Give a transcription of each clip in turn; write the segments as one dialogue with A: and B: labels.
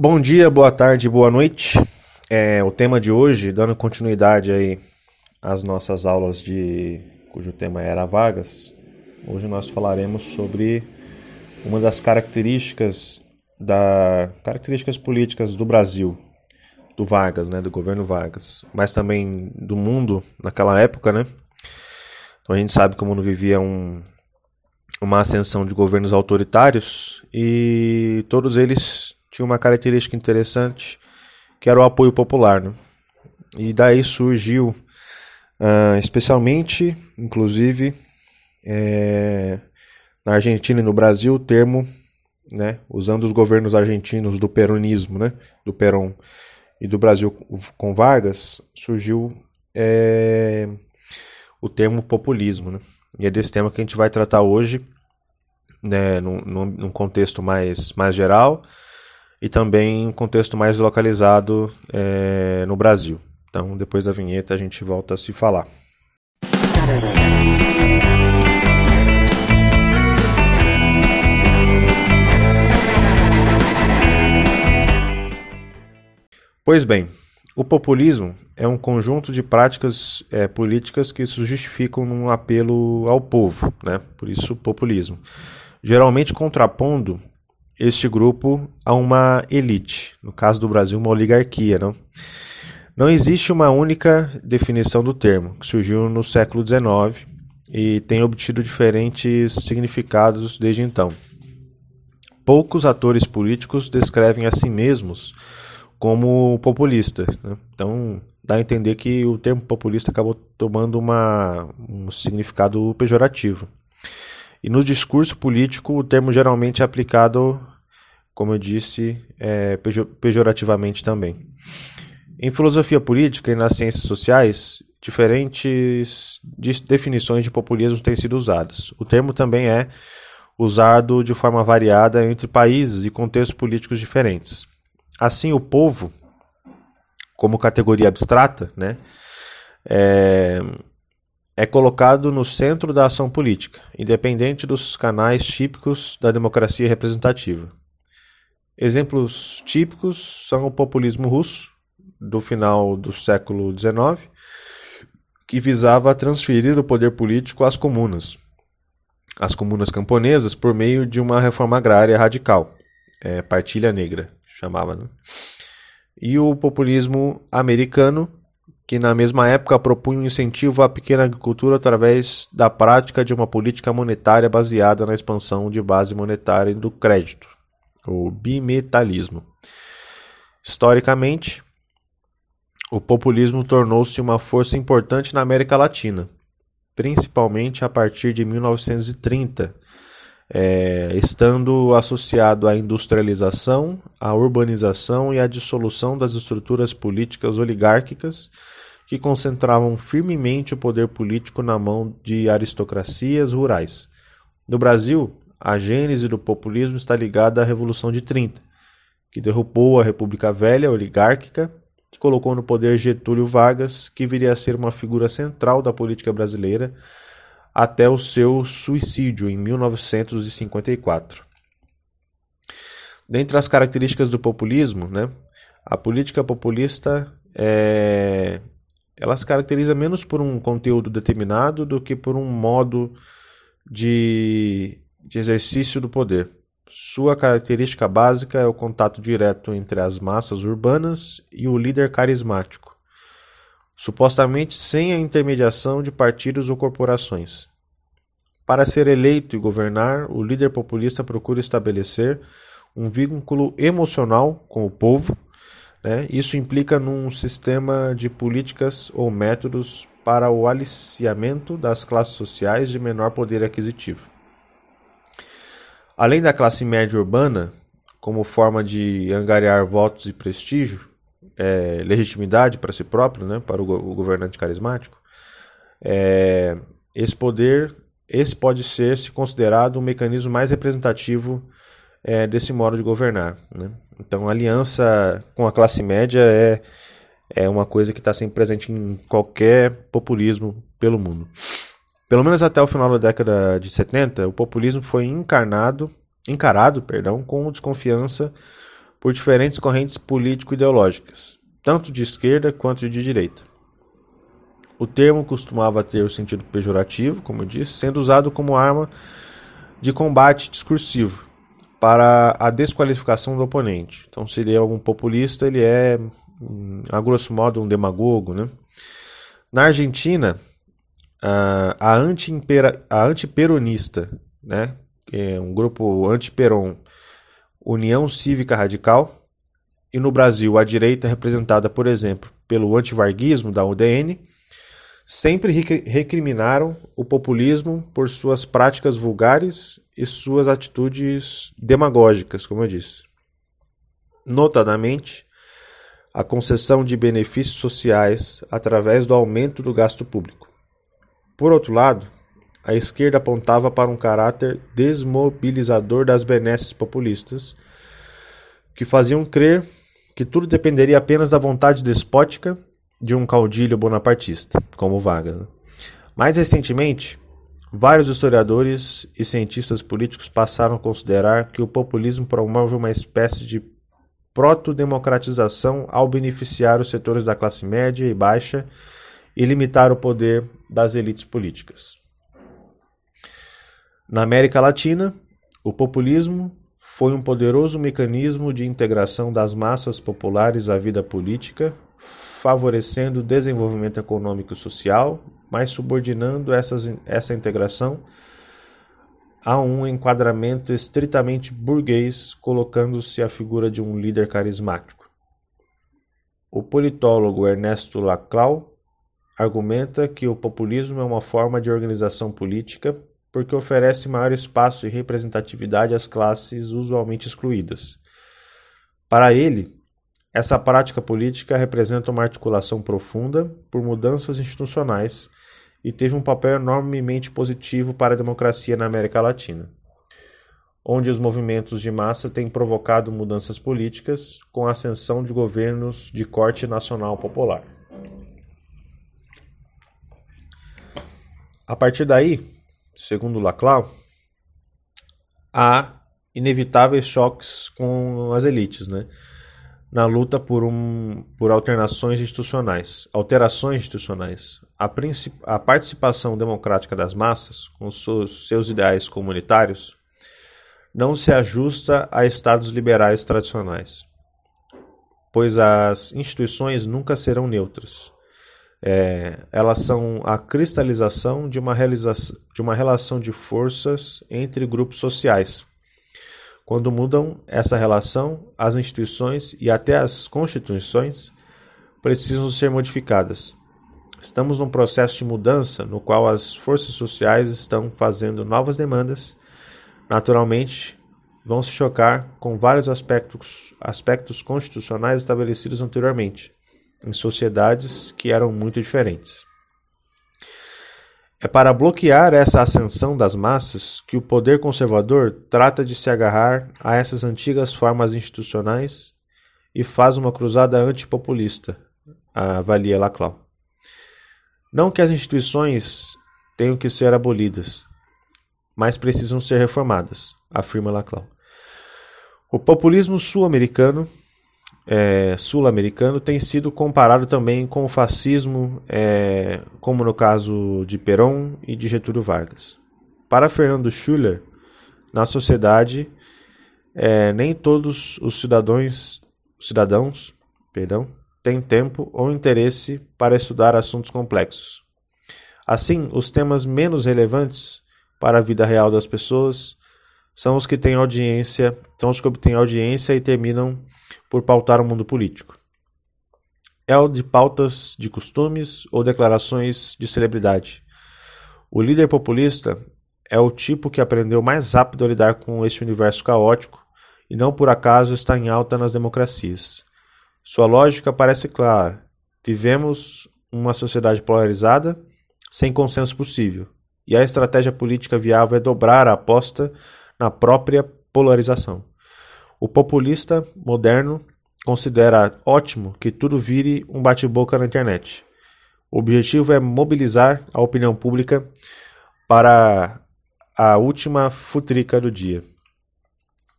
A: Bom dia, boa tarde, boa noite. É, o tema de hoje, dando continuidade aí às nossas aulas de cujo tema era vagas, hoje nós falaremos sobre uma das características da características políticas do Brasil, do Vargas, né, do governo Vargas, mas também do mundo naquela época, né? Então a gente sabe que o mundo vivia um, uma ascensão de governos autoritários e todos eles tinha uma característica interessante, que era o apoio popular. Né? E daí surgiu, uh, especialmente, inclusive, é, na Argentina e no Brasil, o termo, né, usando os governos argentinos do peronismo, né, do Perón, e do Brasil com Vargas, surgiu é, o termo populismo. Né? E é desse tema que a gente vai tratar hoje, né, num, num contexto mais, mais geral, e também um contexto mais localizado é, no Brasil. Então, depois da vinheta, a gente volta a se falar. Pois bem, o populismo é um conjunto de práticas é, políticas que se justificam num apelo ao povo, né? por isso populismo. Geralmente contrapondo este grupo a uma elite, no caso do Brasil, uma oligarquia. Não, não existe uma única definição do termo, que surgiu no século XIX e tem obtido diferentes significados desde então. Poucos atores políticos descrevem a si mesmos como populista. Né? Então, dá a entender que o termo populista acabou tomando uma, um significado pejorativo. E no discurso político, o termo geralmente é aplicado, como eu disse, é, pejorativamente também. Em filosofia política e nas ciências sociais, diferentes definições de populismo têm sido usadas. O termo também é usado de forma variada entre países e contextos políticos diferentes. Assim, o povo, como categoria abstrata, né, é, é colocado no centro da ação política, independente dos canais típicos da democracia representativa. Exemplos típicos são o populismo russo, do final do século XIX, que visava transferir o poder político às comunas, às comunas camponesas, por meio de uma reforma agrária radical, é, partilha negra, chamava. Né? E o populismo americano, que na mesma época propunha um incentivo à pequena agricultura através da prática de uma política monetária baseada na expansão de base monetária do crédito, o bimetalismo. Historicamente, o populismo tornou-se uma força importante na América Latina, principalmente a partir de 1930, é, estando associado à industrialização, à urbanização e à dissolução das estruturas políticas oligárquicas que concentravam firmemente o poder político na mão de aristocracias rurais. No Brasil, a gênese do populismo está ligada à Revolução de 30, que derrubou a República Velha oligárquica, que colocou no poder Getúlio Vargas, que viria a ser uma figura central da política brasileira até o seu suicídio em 1954. Dentre as características do populismo, né, a política populista é, ela se caracteriza menos por um conteúdo determinado do que por um modo de, de exercício do poder. Sua característica básica é o contato direto entre as massas urbanas e o líder carismático, supostamente sem a intermediação de partidos ou corporações. Para ser eleito e governar, o líder populista procura estabelecer um vínculo emocional com o povo né? Isso implica num sistema de políticas ou métodos para o aliciamento das classes sociais de menor poder aquisitivo. Além da classe média urbana, como forma de angariar votos e prestígio, é, legitimidade para si próprio, né, para o, o governante carismático, é, esse poder, esse pode ser se considerado um mecanismo mais representativo é, desse modo de governar. Né? Então, aliança com a classe média é, é uma coisa que está sempre presente em qualquer populismo pelo mundo. Pelo menos até o final da década de 70, o populismo foi encarnado, encarado perdão, com desconfiança por diferentes correntes político-ideológicas, tanto de esquerda quanto de direita. O termo costumava ter o sentido pejorativo, como eu disse, sendo usado como arma de combate discursivo para a desqualificação do oponente. Então, se ele é um populista, ele é, hum, a grosso modo, um demagogo. Né? Na Argentina, a, a antiperonista, né, é um grupo anti-Peron, União Cívica Radical, e no Brasil a direita representada, por exemplo, pelo antivarguismo da UDN, sempre recriminaram o populismo por suas práticas vulgares e suas atitudes demagógicas, como eu disse. Notadamente, a concessão de benefícios sociais através do aumento do gasto público. Por outro lado, a esquerda apontava para um caráter desmobilizador das benesses populistas, que faziam crer que tudo dependeria apenas da vontade despótica de um caudilho bonapartista, como Vargas. Né? Mais recentemente, vários historiadores e cientistas políticos passaram a considerar que o populismo promove uma espécie de proto-democratização ao beneficiar os setores da classe média e baixa e limitar o poder das elites políticas. Na América Latina, o populismo foi um poderoso mecanismo de integração das massas populares à vida política, favorecendo o desenvolvimento econômico e social, mas subordinando essas, essa integração a um enquadramento estritamente burguês, colocando-se a figura de um líder carismático. O politólogo Ernesto Laclau argumenta que o populismo é uma forma de organização política porque oferece maior espaço e representatividade às classes usualmente excluídas. Para ele, essa prática política representa uma articulação profunda por mudanças institucionais e teve um papel enormemente positivo para a democracia na América Latina, onde os movimentos de massa têm provocado mudanças políticas com a ascensão de governos de corte nacional popular. A partir daí, segundo Laclau, há inevitáveis choques com as elites, né? Na luta por, um, por alternações institucionais, alterações institucionais. A, a participação democrática das massas, com seus, seus ideais comunitários, não se ajusta a estados liberais tradicionais, pois as instituições nunca serão neutras. É, elas são a cristalização de uma, de uma relação de forças entre grupos sociais. Quando mudam essa relação, as instituições e até as constituições precisam ser modificadas. Estamos num processo de mudança no qual as forças sociais estão fazendo novas demandas. Naturalmente, vão se chocar com vários aspectos, aspectos constitucionais estabelecidos anteriormente em sociedades que eram muito diferentes. É para bloquear essa ascensão das massas que o poder conservador trata de se agarrar a essas antigas formas institucionais e faz uma cruzada antipopulista, avalia Laclau. Não que as instituições tenham que ser abolidas, mas precisam ser reformadas, afirma Laclau. O populismo sul-americano é, sul-americano tem sido comparado também com o fascismo, é, como no caso de Perón e de Getúlio Vargas. Para Fernando Schuller, na sociedade, é, nem todos os cidadãos, cidadãos perdão, têm tempo ou interesse para estudar assuntos complexos. Assim, os temas menos relevantes para a vida real das pessoas são os que têm audiência, são os que obtêm audiência e terminam por pautar o mundo político. É o de pautas de costumes ou declarações de celebridade. O líder populista é o tipo que aprendeu mais rápido a lidar com esse universo caótico e não por acaso está em alta nas democracias. Sua lógica parece clara. Vivemos uma sociedade polarizada, sem consenso possível, e a estratégia política viável é dobrar a aposta na própria polarização. O populista moderno considera ótimo que tudo vire um bate-boca na internet. O objetivo é mobilizar a opinião pública para a última futrica do dia.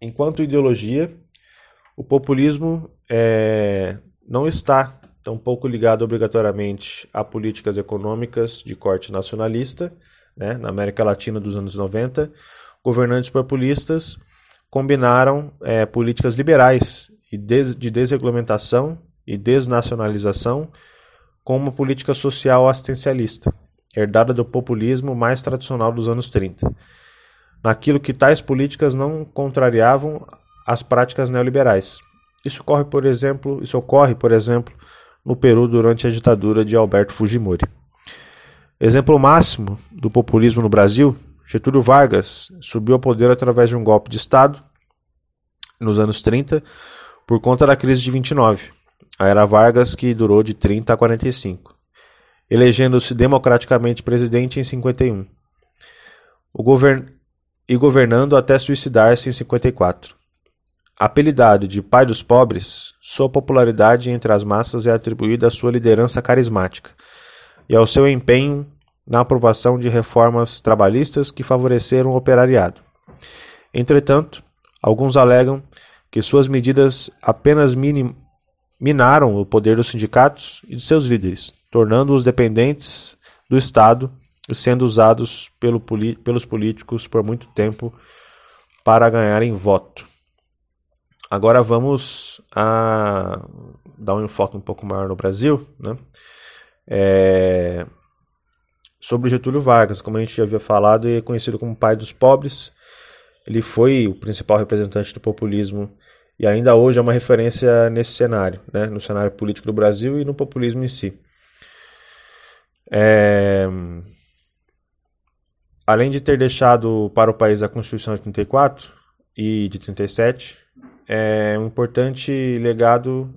A: Enquanto ideologia, O populismo é, não está tão pouco ligado obrigatoriamente a políticas econômicas de corte nacionalista, né? na América Latina dos anos 90, governantes populistas combinaram é, políticas liberais e de desregulamentação e desnacionalização com uma política social assistencialista, herdada do populismo mais tradicional dos anos 30, naquilo que tais políticas não contrariavam as práticas neoliberais. Isso ocorre, por exemplo, isso ocorre, por exemplo, no Peru durante a ditadura de Alberto Fujimori. Exemplo máximo do populismo no Brasil, Getúlio Vargas subiu ao poder através de um golpe de Estado nos anos 30 por conta da crise de 29, a era Vargas que durou de 30 a 45, elegendo-se democraticamente presidente em 51 o govern... e governando até suicidar-se em 54. Apelidado de pai dos pobres, sua popularidade entre as massas é atribuída à sua liderança carismática e ao seu empenho na aprovação de reformas trabalhistas que favoreceram o operariado. Entretanto, alguns alegam que suas medidas apenas minaram o poder dos sindicatos e de seus líderes, tornando-os dependentes do Estado e sendo usados pelo, pelos políticos por muito tempo para ganharem voto. Agora vamos a dar um enfoque um pouco maior no Brasil, né? É... Sobre Getúlio Vargas, como a gente já havia falado, ele é conhecido como pai dos pobres. Ele foi o principal representante do populismo e ainda hoje é uma referência nesse cenário, né? no cenário político do Brasil e no populismo em si. É... Além de ter deixado para o país a Constituição de 34 e de 37, é, um importante legado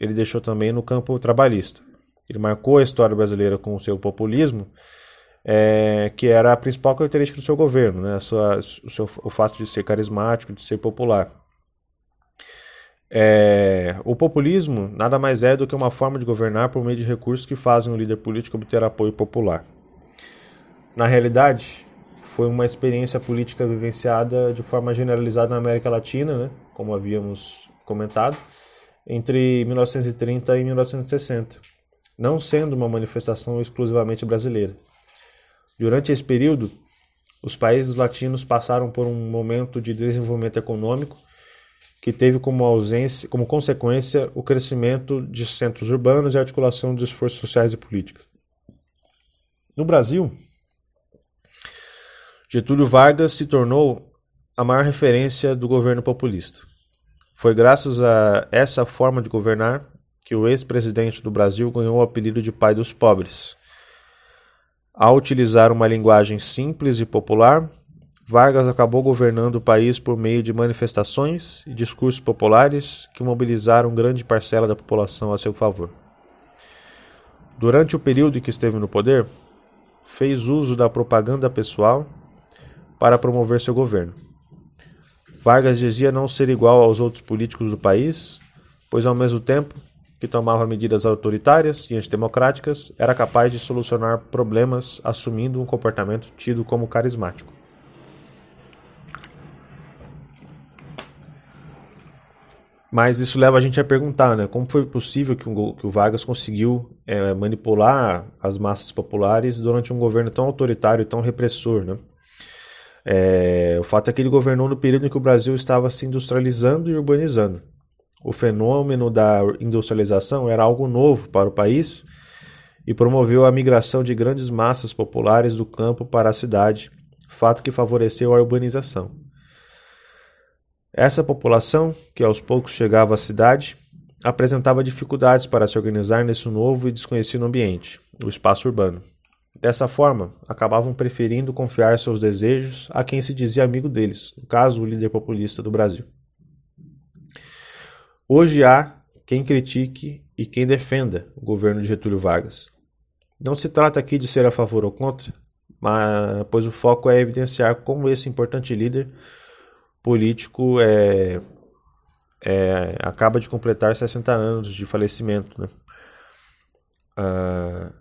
A: ele deixou também no campo trabalhista. Ele marcou a história brasileira com o seu populismo, é, que era a principal característica do seu governo, né? Sua, o, seu, o fato de ser carismático, de ser popular. É, o populismo nada mais é do que uma forma de governar por meio de recursos que fazem o líder político obter apoio popular. Na realidade, foi uma experiência política vivenciada de forma generalizada na América Latina, né, como havíamos comentado, entre 1930 e 1960, não sendo uma manifestação exclusivamente brasileira. Durante esse período, os países latinos passaram por um momento de desenvolvimento econômico que teve como ausência, como consequência, o crescimento de centros urbanos e a articulação de esforços sociais e políticos. No Brasil, Getúlio Vargas se tornou a maior referência do governo populista. Foi graças a essa forma de governar que o ex-presidente do Brasil ganhou o apelido de pai dos pobres. Ao utilizar uma linguagem simples e popular, Vargas acabou governando o país por meio de manifestações e discursos populares que mobilizaram grande parcela da população a seu favor. Durante o período em que esteve no poder, fez uso da propaganda pessoal para promover seu governo. Vargas dizia não ser igual aos outros políticos do país, pois ao mesmo tempo que tomava medidas autoritárias e antidemocráticas, era capaz de solucionar problemas assumindo um comportamento tido como carismático. Mas isso leva a gente a perguntar, né? Como foi possível que, um, que o Vargas conseguiu é, manipular as massas populares durante um governo tão autoritário e tão repressor, né? É, o fato é que ele governou no período em que o Brasil estava se industrializando e urbanizando. O fenômeno da industrialização era algo novo para o país e promoveu a migração de grandes massas populares do campo para a cidade, fato que favoreceu a urbanização. Essa população, que aos poucos chegava à cidade, apresentava dificuldades para se organizar nesse novo e desconhecido ambiente, o espaço urbano. Dessa forma, acabavam preferindo confiar seus desejos a quem se dizia amigo deles, no caso, o líder populista do Brasil. Hoje há quem critique e quem defenda o governo de Getúlio Vargas. Não se trata aqui de ser a favor ou contra, mas, pois o foco é evidenciar como esse importante líder político é, é, acaba de completar 60 anos de falecimento. Né? Uh,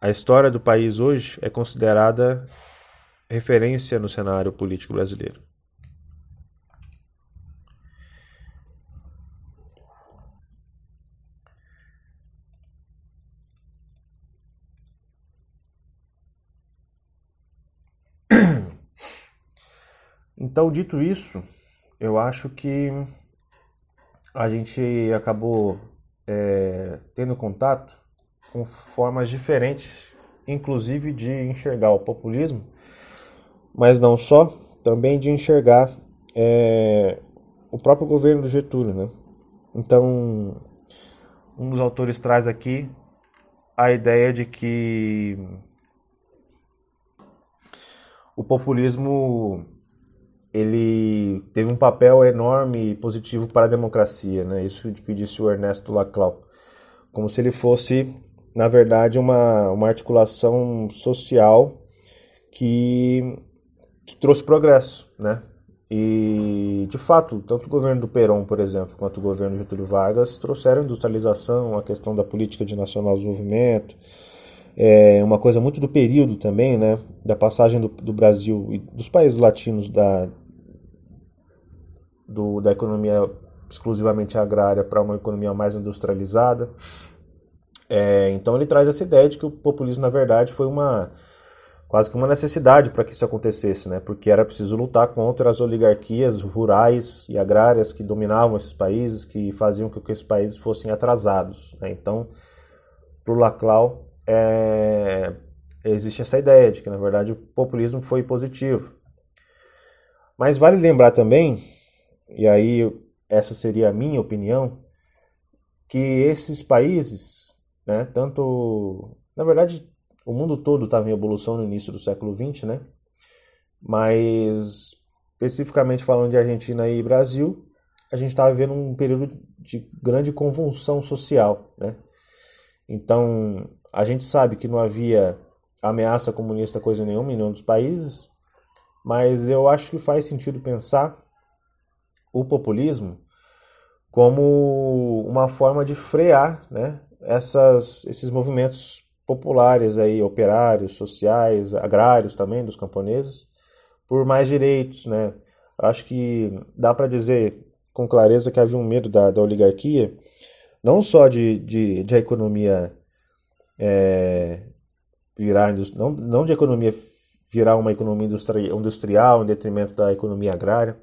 A: a história do país hoje é considerada referência no cenário político brasileiro. Então, dito isso, eu acho que a gente acabou é, tendo contato com formas diferentes, inclusive de enxergar o populismo, mas não só, também de enxergar é, o próprio governo do Getúlio. Né? Então, um dos autores traz aqui a ideia de que o populismo ele teve um papel enorme e positivo para a democracia, né? Isso que disse o Ernesto Laclau, como se ele fosse, na verdade, uma, uma articulação social que, que trouxe progresso, né? E, de fato, tanto o governo do Perón, por exemplo, quanto o governo de Getúlio Vargas trouxeram industrialização, a questão da política de nacional desenvolvimento, é uma coisa muito do período também, né, da passagem do, do Brasil e dos países latinos da, do, da economia exclusivamente agrária para uma economia mais industrializada. É, então ele traz essa ideia de que o populismo, na verdade, foi uma quase que uma necessidade para que isso acontecesse, né? porque era preciso lutar contra as oligarquias rurais e agrárias que dominavam esses países, que faziam com que esses países fossem atrasados. Né? Então, para o Laclau, é, existe essa ideia de que, na verdade, o populismo foi positivo. Mas vale lembrar também, e aí essa seria a minha opinião, que esses países, né, tanto, na verdade, o mundo todo estava em evolução no início do século XX, né? Mas especificamente falando de Argentina e Brasil, a gente estava vivendo um período de grande convulsão social, né? Então, a gente sabe que não havia ameaça comunista coisa nenhuma em nenhum dos países, mas eu acho que faz sentido pensar o populismo como uma forma de frear né, essas, esses movimentos populares aí, operários, sociais, agrários também, dos camponeses, por mais direitos. Né? Acho que dá para dizer com clareza que havia um medo da, da oligarquia, não só de, de, de a economia é, virar não, não de economia virar uma economia industrial em detrimento da economia agrária,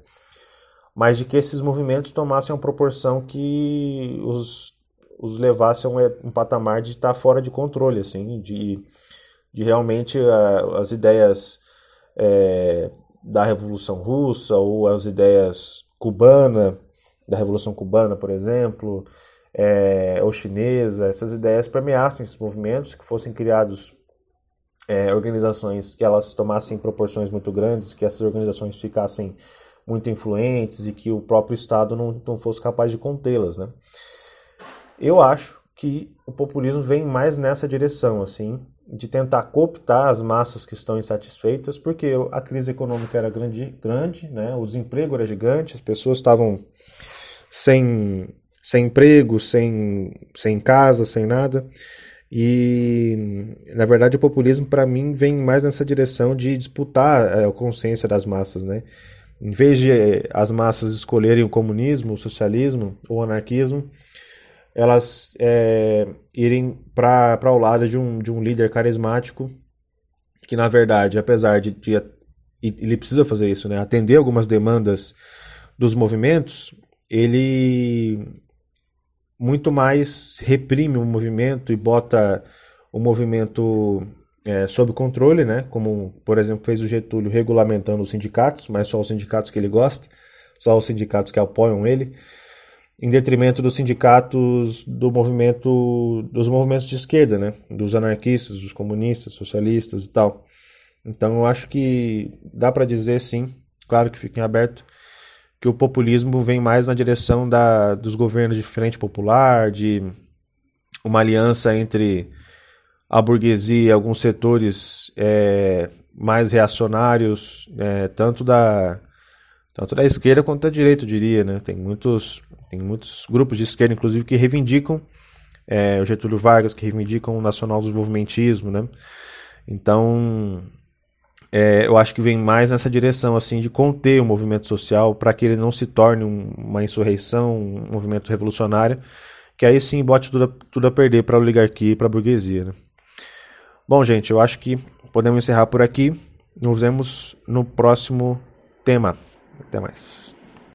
A: mas de que esses movimentos tomassem uma proporção que os, os levasse a um, patamar de estar fora de controle, assim, de, de realmente uh, as ideias é, da Revolução Russa ou as ideias cubana, da Revolução Cubana, por exemplo, é, ou chinesa, essas ideias permeassem esses movimentos, que fossem criados é, organizações que elas tomassem proporções muito grandes, que essas organizações ficassem muito influentes e que o próprio Estado não, não fosse capaz de contê-las, né? Eu acho que o populismo vem mais nessa direção, assim, de tentar cooptar as massas que estão insatisfeitas, porque a crise econômica era grande, grande, né? O desemprego era gigante, as pessoas estavam sem sem emprego, sem, sem casa, sem nada. E, na verdade, o populismo, para mim, vem mais nessa direção de disputar é, a consciência das massas, né? Em vez de eh, as massas escolherem o comunismo, o socialismo ou o anarquismo, elas é, irem para o lado de um, de um líder carismático que, na verdade, apesar de, de ele precisa fazer isso, né? Atender algumas demandas dos movimentos, ele muito mais reprime o movimento e bota o movimento é, sob controle, né? Como, por exemplo, fez o Getúlio regulamentando os sindicatos, mas só os sindicatos que ele gosta, só os sindicatos que apoiam ele, em detrimento dos sindicatos do movimento, dos movimentos de esquerda, né? Dos anarquistas, dos comunistas, socialistas e tal. Então, eu acho que dá para dizer sim, claro que fica em aberto, que o populismo vem mais na direção da, dos governos de frente popular, de uma aliança entre a burguesia alguns setores é, mais reacionários, é, tanto da tanto da esquerda quanto da direita, eu diria, né? Tem muitos tem muitos grupos de esquerda, inclusive, que reivindicam é, o Getúlio Vargas, que reivindicam o nacional desenvolvimentismo, né? Então é, eu acho que vem mais nessa direção assim de conter o movimento social para que ele não se torne um, uma insurreição, um movimento revolucionário, que aí sim bote tudo a, tudo a perder para a oligarquia e para a burguesia. Né? Bom, gente, eu acho que podemos encerrar por aqui. Nos vemos no próximo tema. Até mais.